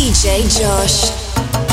DJ Josh.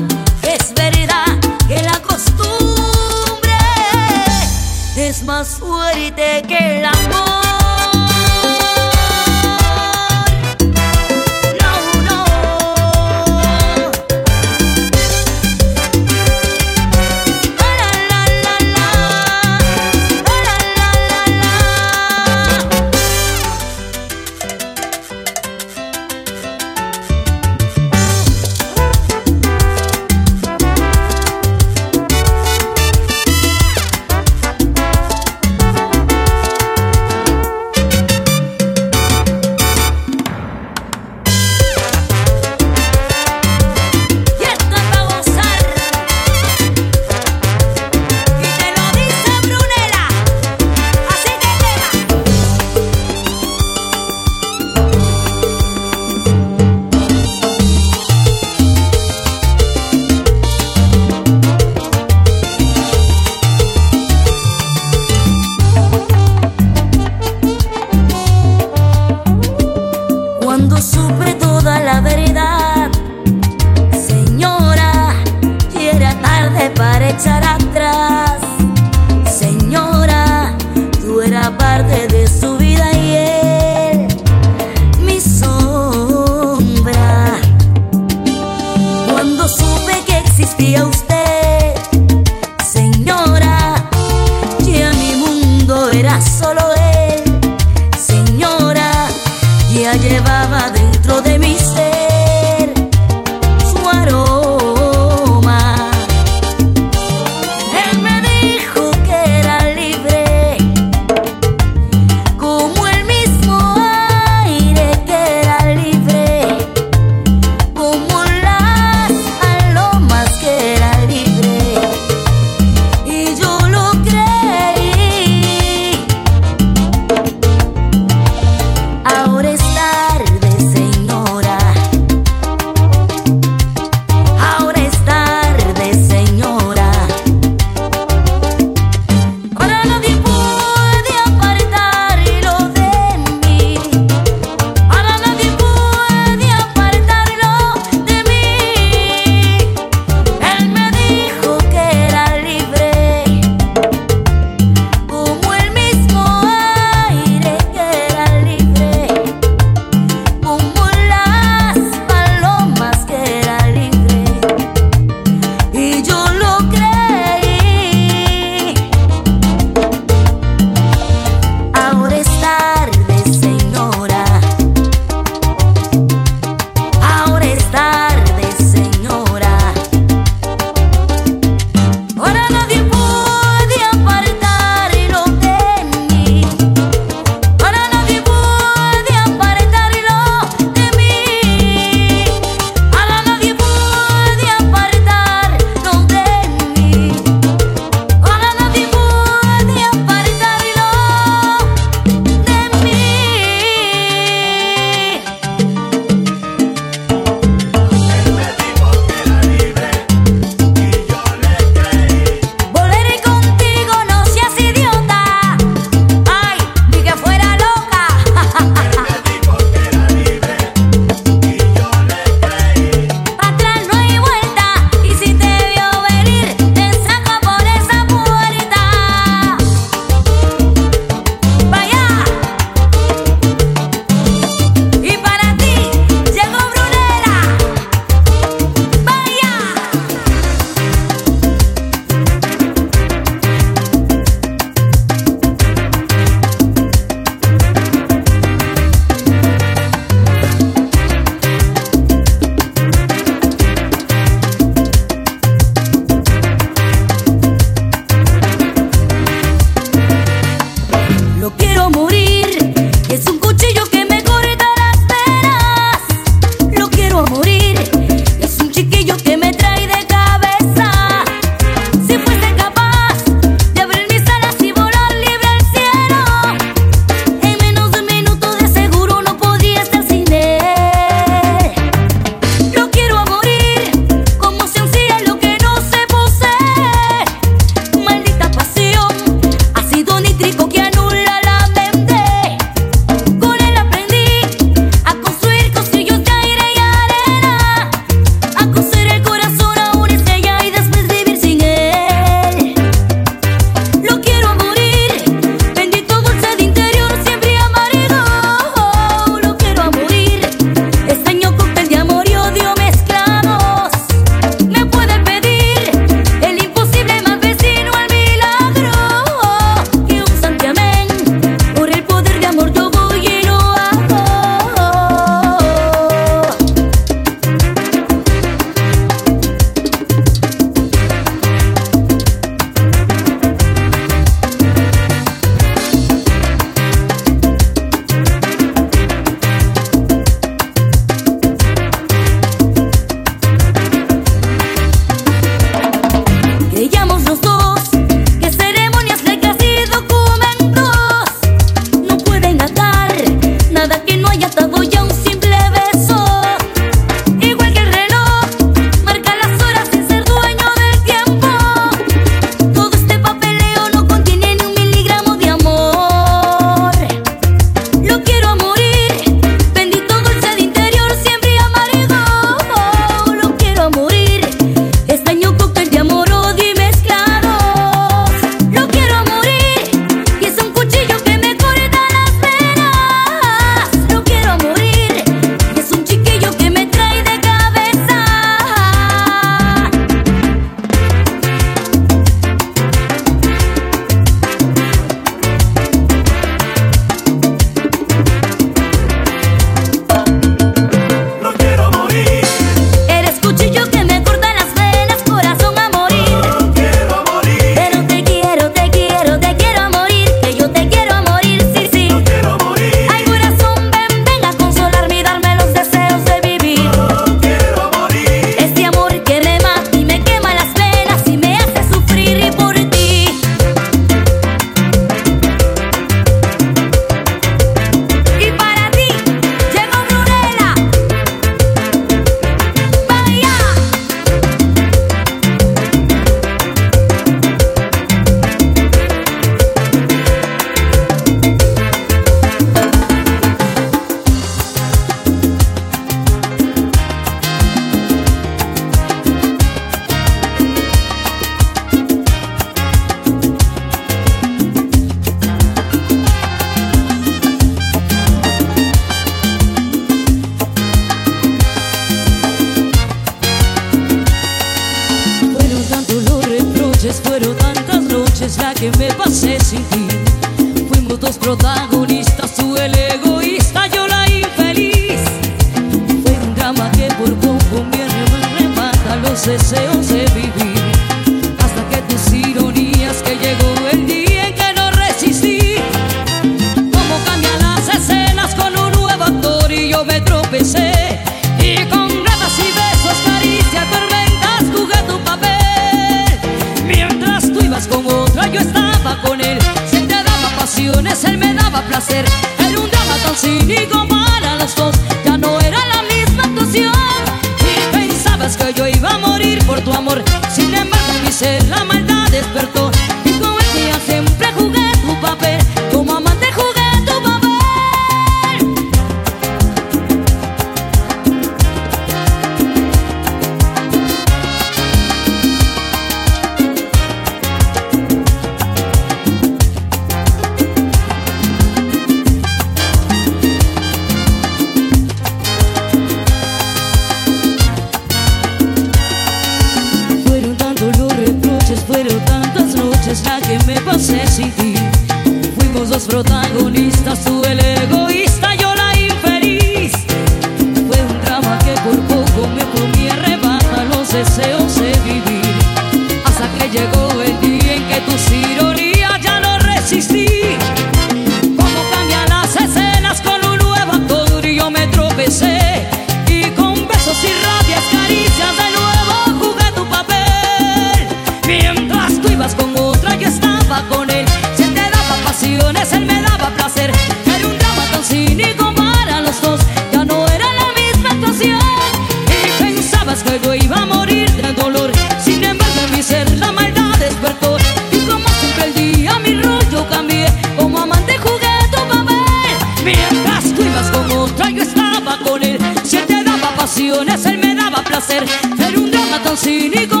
Placer. Era un drama tan cínico